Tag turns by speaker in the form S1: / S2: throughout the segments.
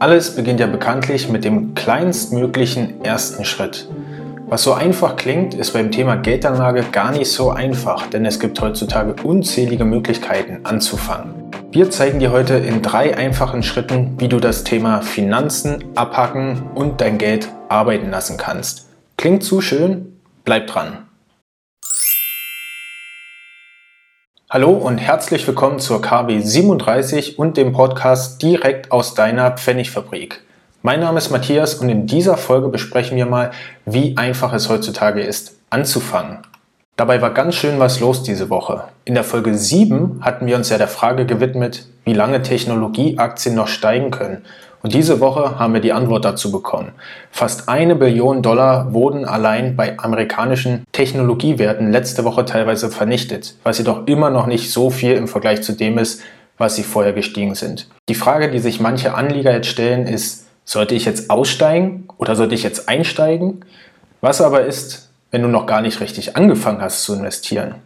S1: Alles beginnt ja bekanntlich mit dem kleinstmöglichen ersten Schritt. Was so einfach klingt, ist beim Thema Geldanlage gar nicht so einfach, denn es gibt heutzutage unzählige Möglichkeiten anzufangen. Wir zeigen dir heute in drei einfachen Schritten, wie du das Thema Finanzen abhacken und dein Geld arbeiten lassen kannst. Klingt zu schön? Bleib dran! Hallo und herzlich willkommen zur KB 37 und dem Podcast direkt aus deiner Pfennigfabrik. Mein Name ist Matthias und in dieser Folge besprechen wir mal, wie einfach es heutzutage ist, anzufangen. Dabei war ganz schön was los diese Woche. In der Folge 7 hatten wir uns ja der Frage gewidmet, wie lange Technologieaktien noch steigen können und diese Woche haben wir die Antwort dazu bekommen. Fast eine Billion Dollar wurden allein bei amerikanischen Technologiewerten letzte Woche teilweise vernichtet, was jedoch immer noch nicht so viel im Vergleich zu dem ist, was sie vorher gestiegen sind. Die Frage, die sich manche Anleger jetzt stellen, ist, sollte ich jetzt aussteigen oder sollte ich jetzt einsteigen? Was aber ist, wenn du noch gar nicht richtig angefangen hast zu investieren?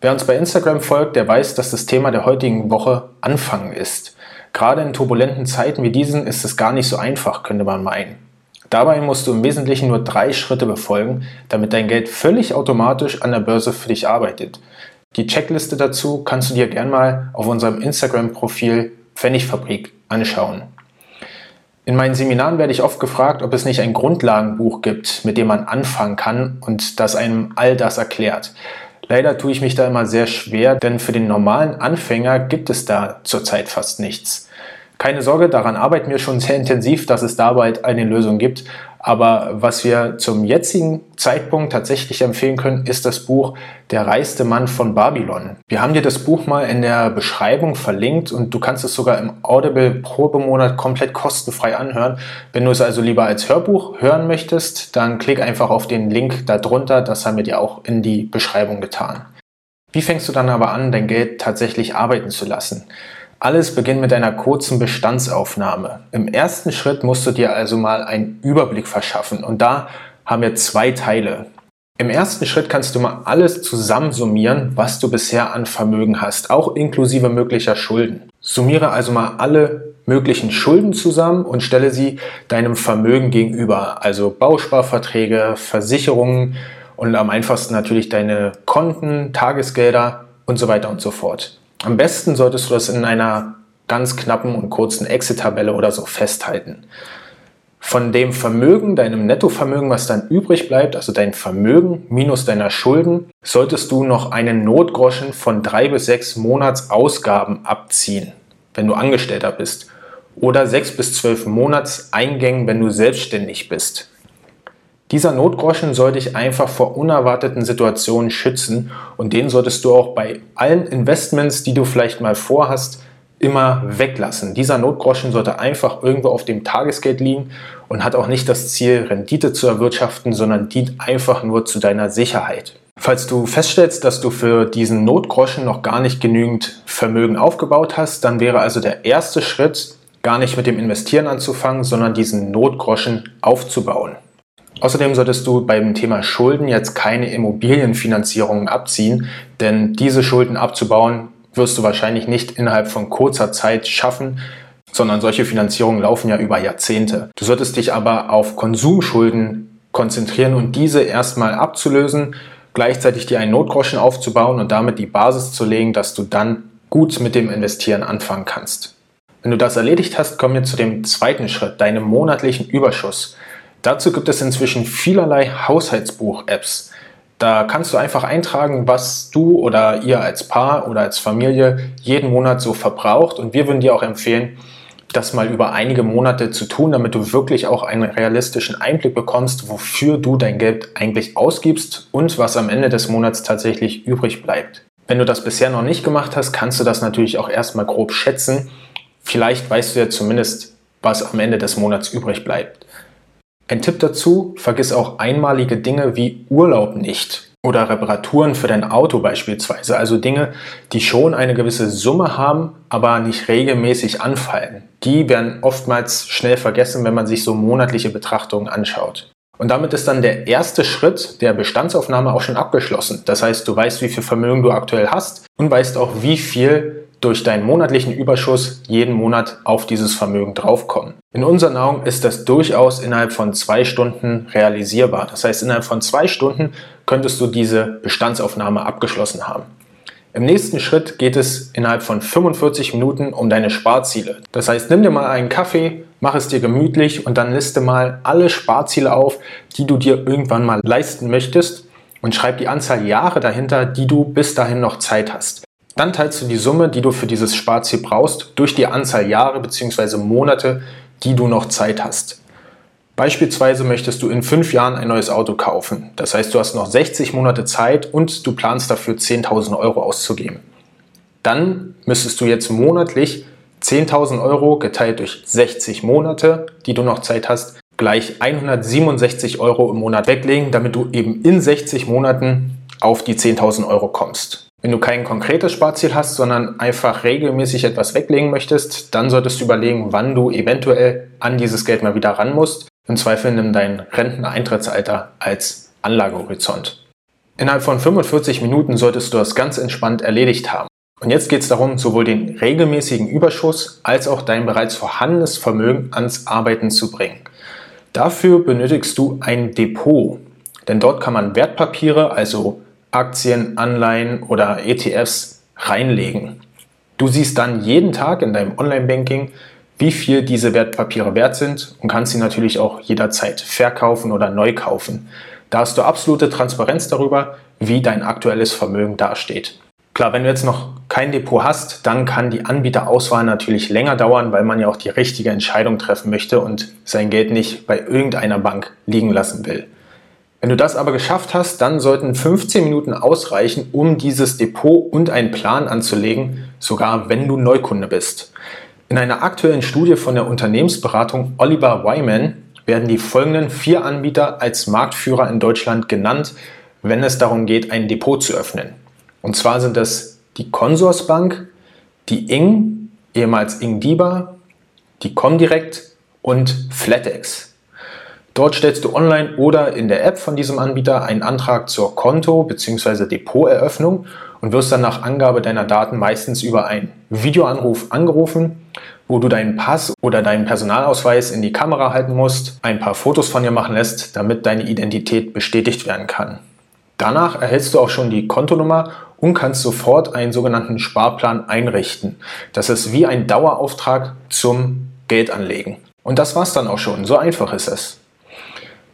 S1: Wer uns bei Instagram folgt, der weiß, dass das Thema der heutigen Woche Anfangen ist. Gerade in turbulenten Zeiten wie diesen ist es gar nicht so einfach, könnte man meinen. Dabei musst du im Wesentlichen nur drei Schritte befolgen, damit dein Geld völlig automatisch an der Börse für dich arbeitet. Die Checkliste dazu kannst du dir gern mal auf unserem Instagram-Profil Pfennigfabrik anschauen. In meinen Seminaren werde ich oft gefragt, ob es nicht ein Grundlagenbuch gibt, mit dem man anfangen kann und das einem all das erklärt. Leider tue ich mich da immer sehr schwer, denn für den normalen Anfänger gibt es da zurzeit fast nichts. Keine Sorge, daran arbeiten wir schon sehr intensiv, dass es da bald eine Lösung gibt. Aber was wir zum jetzigen Zeitpunkt tatsächlich empfehlen können, ist das Buch Der reichste Mann von Babylon. Wir haben dir das Buch mal in der Beschreibung verlinkt und du kannst es sogar im Audible Probemonat komplett kostenfrei anhören. Wenn du es also lieber als Hörbuch hören möchtest, dann klick einfach auf den Link darunter. Das haben wir dir auch in die Beschreibung getan. Wie fängst du dann aber an, dein Geld tatsächlich arbeiten zu lassen? Alles beginnt mit einer kurzen Bestandsaufnahme. Im ersten Schritt musst du dir also mal einen Überblick verschaffen und da haben wir zwei Teile. Im ersten Schritt kannst du mal alles zusammensummieren, was du bisher an Vermögen hast, auch inklusive möglicher Schulden. Summiere also mal alle möglichen Schulden zusammen und stelle sie deinem Vermögen gegenüber, also Bausparverträge, Versicherungen und am einfachsten natürlich deine Konten, Tagesgelder und so weiter und so fort. Am besten solltest du das in einer ganz knappen und kurzen Exit-Tabelle oder so festhalten. Von dem Vermögen, deinem Nettovermögen, was dann übrig bleibt, also dein Vermögen minus deiner Schulden, solltest du noch einen Notgroschen von drei bis sechs Monatsausgaben abziehen, wenn du Angestellter bist. Oder sechs bis zwölf Monatseingängen, wenn du selbstständig bist. Dieser Notgroschen soll dich einfach vor unerwarteten Situationen schützen und den solltest du auch bei allen Investments, die du vielleicht mal vorhast, immer weglassen. Dieser Notgroschen sollte einfach irgendwo auf dem Tagesgeld liegen und hat auch nicht das Ziel, Rendite zu erwirtschaften, sondern dient einfach nur zu deiner Sicherheit. Falls du feststellst, dass du für diesen Notgroschen noch gar nicht genügend Vermögen aufgebaut hast, dann wäre also der erste Schritt, gar nicht mit dem Investieren anzufangen, sondern diesen Notgroschen aufzubauen. Außerdem solltest du beim Thema Schulden jetzt keine Immobilienfinanzierungen abziehen, denn diese Schulden abzubauen wirst du wahrscheinlich nicht innerhalb von kurzer Zeit schaffen, sondern solche Finanzierungen laufen ja über Jahrzehnte. Du solltest dich aber auf Konsumschulden konzentrieren und diese erstmal abzulösen, gleichzeitig dir einen Notgroschen aufzubauen und damit die Basis zu legen, dass du dann gut mit dem Investieren anfangen kannst. Wenn du das erledigt hast, kommen wir zu dem zweiten Schritt, deinem monatlichen Überschuss. Dazu gibt es inzwischen vielerlei Haushaltsbuch-Apps. Da kannst du einfach eintragen, was du oder ihr als Paar oder als Familie jeden Monat so verbraucht. Und wir würden dir auch empfehlen, das mal über einige Monate zu tun, damit du wirklich auch einen realistischen Einblick bekommst, wofür du dein Geld eigentlich ausgibst und was am Ende des Monats tatsächlich übrig bleibt. Wenn du das bisher noch nicht gemacht hast, kannst du das natürlich auch erstmal grob schätzen. Vielleicht weißt du ja zumindest, was am Ende des Monats übrig bleibt. Ein Tipp dazu, vergiss auch einmalige Dinge wie Urlaub nicht oder Reparaturen für dein Auto beispielsweise, also Dinge, die schon eine gewisse Summe haben, aber nicht regelmäßig anfallen. Die werden oftmals schnell vergessen, wenn man sich so monatliche Betrachtungen anschaut. Und damit ist dann der erste Schritt der Bestandsaufnahme auch schon abgeschlossen. Das heißt, du weißt, wie viel Vermögen du aktuell hast und weißt auch, wie viel durch deinen monatlichen Überschuss jeden Monat auf dieses Vermögen draufkommen. In unseren Augen ist das durchaus innerhalb von zwei Stunden realisierbar. Das heißt, innerhalb von zwei Stunden könntest du diese Bestandsaufnahme abgeschlossen haben. Im nächsten Schritt geht es innerhalb von 45 Minuten um deine Sparziele. Das heißt, nimm dir mal einen Kaffee, mach es dir gemütlich und dann liste mal alle Sparziele auf, die du dir irgendwann mal leisten möchtest und schreib die Anzahl Jahre dahinter, die du bis dahin noch Zeit hast. Dann teilst du die Summe, die du für dieses Sparziel brauchst, durch die Anzahl Jahre bzw. Monate, die du noch Zeit hast. Beispielsweise möchtest du in fünf Jahren ein neues Auto kaufen. Das heißt, du hast noch 60 Monate Zeit und du planst dafür 10.000 Euro auszugeben. Dann müsstest du jetzt monatlich 10.000 Euro geteilt durch 60 Monate, die du noch Zeit hast, gleich 167 Euro im Monat weglegen, damit du eben in 60 Monaten auf die 10.000 Euro kommst. Wenn du kein konkretes Sparziel hast, sondern einfach regelmäßig etwas weglegen möchtest, dann solltest du überlegen, wann du eventuell an dieses Geld mal wieder ran musst im Zweifel nimm dein Renteneintrittsalter als Anlagehorizont. Innerhalb von 45 Minuten solltest du das ganz entspannt erledigt haben. Und jetzt geht es darum, sowohl den regelmäßigen Überschuss als auch dein bereits vorhandenes Vermögen ans Arbeiten zu bringen. Dafür benötigst du ein Depot, denn dort kann man Wertpapiere, also Aktien, Anleihen oder ETFs reinlegen. Du siehst dann jeden Tag in deinem Online-Banking, wie viel diese Wertpapiere wert sind und kannst sie natürlich auch jederzeit verkaufen oder neu kaufen. Da hast du absolute Transparenz darüber, wie dein aktuelles Vermögen dasteht. Klar, wenn du jetzt noch kein Depot hast, dann kann die Anbieterauswahl natürlich länger dauern, weil man ja auch die richtige Entscheidung treffen möchte und sein Geld nicht bei irgendeiner Bank liegen lassen will. Wenn du das aber geschafft hast, dann sollten 15 Minuten ausreichen, um dieses Depot und einen Plan anzulegen, sogar wenn du Neukunde bist. In einer aktuellen Studie von der Unternehmensberatung Oliver Wyman werden die folgenden vier Anbieter als Marktführer in Deutschland genannt, wenn es darum geht, ein Depot zu öffnen. Und zwar sind es die Consorsbank, die Ing, ehemals Ing Diba, die Comdirect und Flatex. Dort stellst du online oder in der App von diesem Anbieter einen Antrag zur Konto- bzw. Depoteröffnung und wirst dann nach Angabe deiner Daten meistens über einen Videoanruf angerufen, wo du deinen Pass oder deinen Personalausweis in die Kamera halten musst, ein paar Fotos von dir machen lässt, damit deine Identität bestätigt werden kann. Danach erhältst du auch schon die Kontonummer und kannst sofort einen sogenannten Sparplan einrichten. Das ist wie ein Dauerauftrag zum Geldanlegen. Und das war's dann auch schon. So einfach ist es.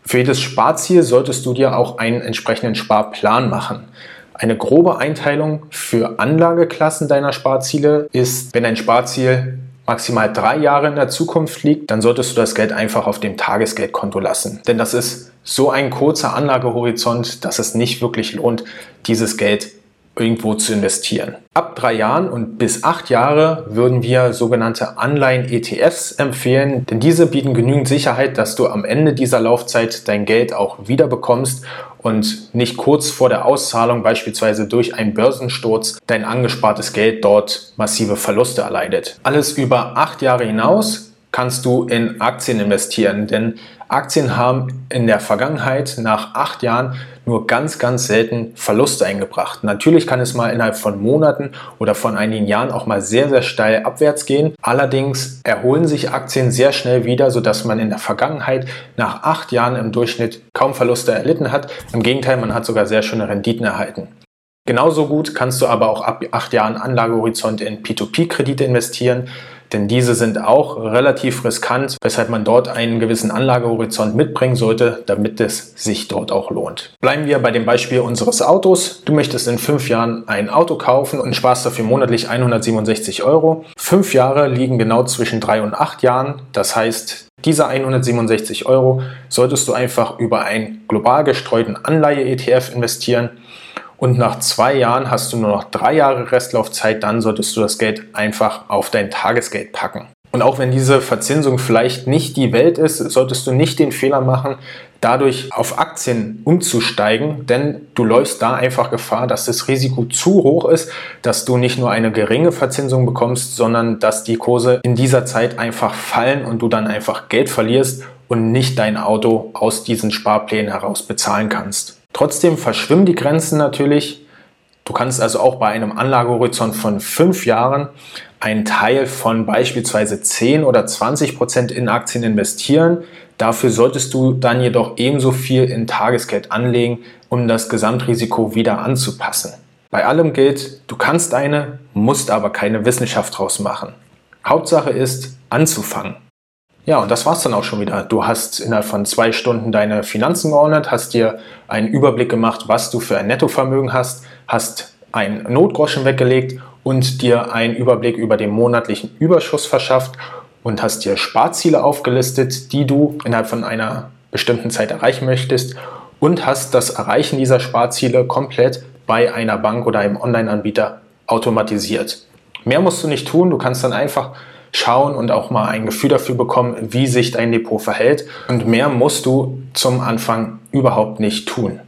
S1: Für jedes Sparziel solltest du dir auch einen entsprechenden Sparplan machen. Eine grobe Einteilung für Anlageklassen deiner Sparziele ist, wenn ein Sparziel maximal drei Jahre in der Zukunft liegt, dann solltest du das Geld einfach auf dem Tagesgeldkonto lassen. Denn das ist so ein kurzer Anlagehorizont, dass es nicht wirklich lohnt, dieses Geld irgendwo zu investieren. Ab drei Jahren und bis acht Jahre würden wir sogenannte Anleihen-ETFs empfehlen, denn diese bieten genügend Sicherheit, dass du am Ende dieser Laufzeit dein Geld auch wieder bekommst und nicht kurz vor der Auszahlung beispielsweise durch einen Börsensturz dein angespartes Geld dort massive Verluste erleidet. Alles über acht Jahre hinaus kannst du in Aktien investieren, denn Aktien haben in der Vergangenheit nach acht Jahren nur ganz, ganz selten Verluste eingebracht. Natürlich kann es mal innerhalb von Monaten oder von einigen Jahren auch mal sehr, sehr steil abwärts gehen. Allerdings erholen sich Aktien sehr schnell wieder, sodass man in der Vergangenheit nach acht Jahren im Durchschnitt kaum Verluste erlitten hat. Im Gegenteil, man hat sogar sehr schöne Renditen erhalten. Genauso gut kannst du aber auch ab acht Jahren Anlagehorizont in P2P-Kredite investieren denn diese sind auch relativ riskant, weshalb man dort einen gewissen Anlagehorizont mitbringen sollte, damit es sich dort auch lohnt. Bleiben wir bei dem Beispiel unseres Autos. Du möchtest in fünf Jahren ein Auto kaufen und sparst dafür monatlich 167 Euro. Fünf Jahre liegen genau zwischen drei und acht Jahren. Das heißt, diese 167 Euro solltest du einfach über einen global gestreuten Anleihe-ETF investieren und nach zwei Jahren hast du nur noch drei Jahre Restlaufzeit, dann solltest du das Geld einfach auf dein Tagesgeld packen. Und auch wenn diese Verzinsung vielleicht nicht die Welt ist, solltest du nicht den Fehler machen, dadurch auf Aktien umzusteigen, denn du läufst da einfach Gefahr, dass das Risiko zu hoch ist, dass du nicht nur eine geringe Verzinsung bekommst, sondern dass die Kurse in dieser Zeit einfach fallen und du dann einfach Geld verlierst und nicht dein Auto aus diesen Sparplänen heraus bezahlen kannst. Trotzdem verschwimmen die Grenzen natürlich. Du kannst also auch bei einem Anlagehorizont von fünf Jahren einen Teil von beispielsweise 10 oder 20 Prozent in Aktien investieren. Dafür solltest du dann jedoch ebenso viel in Tagesgeld anlegen, um das Gesamtrisiko wieder anzupassen. Bei allem gilt, du kannst eine, musst aber keine Wissenschaft draus machen. Hauptsache ist, anzufangen. Ja, und das war's dann auch schon wieder. Du hast innerhalb von zwei Stunden deine Finanzen geordnet, hast dir einen Überblick gemacht, was du für ein Nettovermögen hast, hast einen Notgroschen weggelegt und dir einen Überblick über den monatlichen Überschuss verschafft und hast dir Sparziele aufgelistet, die du innerhalb von einer bestimmten Zeit erreichen möchtest und hast das Erreichen dieser Sparziele komplett bei einer Bank oder einem Online-Anbieter automatisiert. Mehr musst du nicht tun, du kannst dann einfach schauen und auch mal ein Gefühl dafür bekommen, wie sich dein Depot verhält. Und mehr musst du zum Anfang überhaupt nicht tun.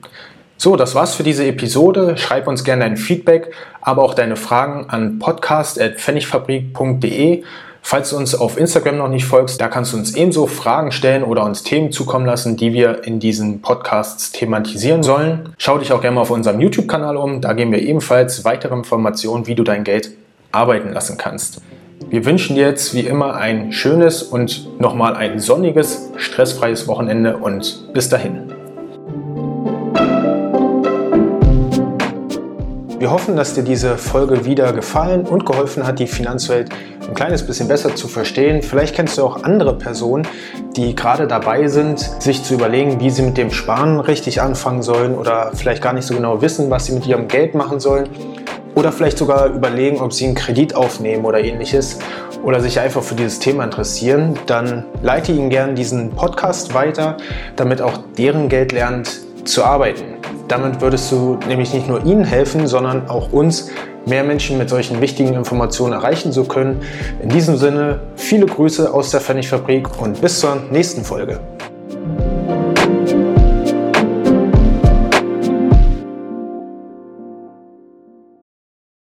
S1: So, das war's für diese Episode. Schreib uns gerne ein Feedback, aber auch deine Fragen an podcast.pfennigfabrik.de. Falls du uns auf Instagram noch nicht folgst, da kannst du uns ebenso Fragen stellen oder uns Themen zukommen lassen, die wir in diesen Podcasts thematisieren sollen. Schau dich auch gerne mal auf unserem YouTube-Kanal um. Da geben wir ebenfalls weitere Informationen, wie du dein Geld arbeiten lassen kannst. Wir wünschen dir jetzt wie immer ein schönes und nochmal ein sonniges, stressfreies Wochenende und bis dahin. Wir hoffen, dass dir diese Folge wieder gefallen und geholfen hat, die Finanzwelt ein kleines bisschen besser zu verstehen. Vielleicht kennst du auch andere Personen, die gerade dabei sind, sich zu überlegen, wie sie mit dem Sparen richtig anfangen sollen oder vielleicht gar nicht so genau wissen, was sie mit ihrem Geld machen sollen oder vielleicht sogar überlegen, ob sie einen Kredit aufnehmen oder ähnliches oder sich einfach für dieses Thema interessieren, dann leite ihnen gerne diesen Podcast weiter, damit auch deren Geld lernt zu arbeiten. Damit würdest du nämlich nicht nur ihnen helfen, sondern auch uns, mehr Menschen mit solchen wichtigen Informationen erreichen zu können. In diesem Sinne, viele Grüße aus der Pfennigfabrik und bis zur nächsten Folge.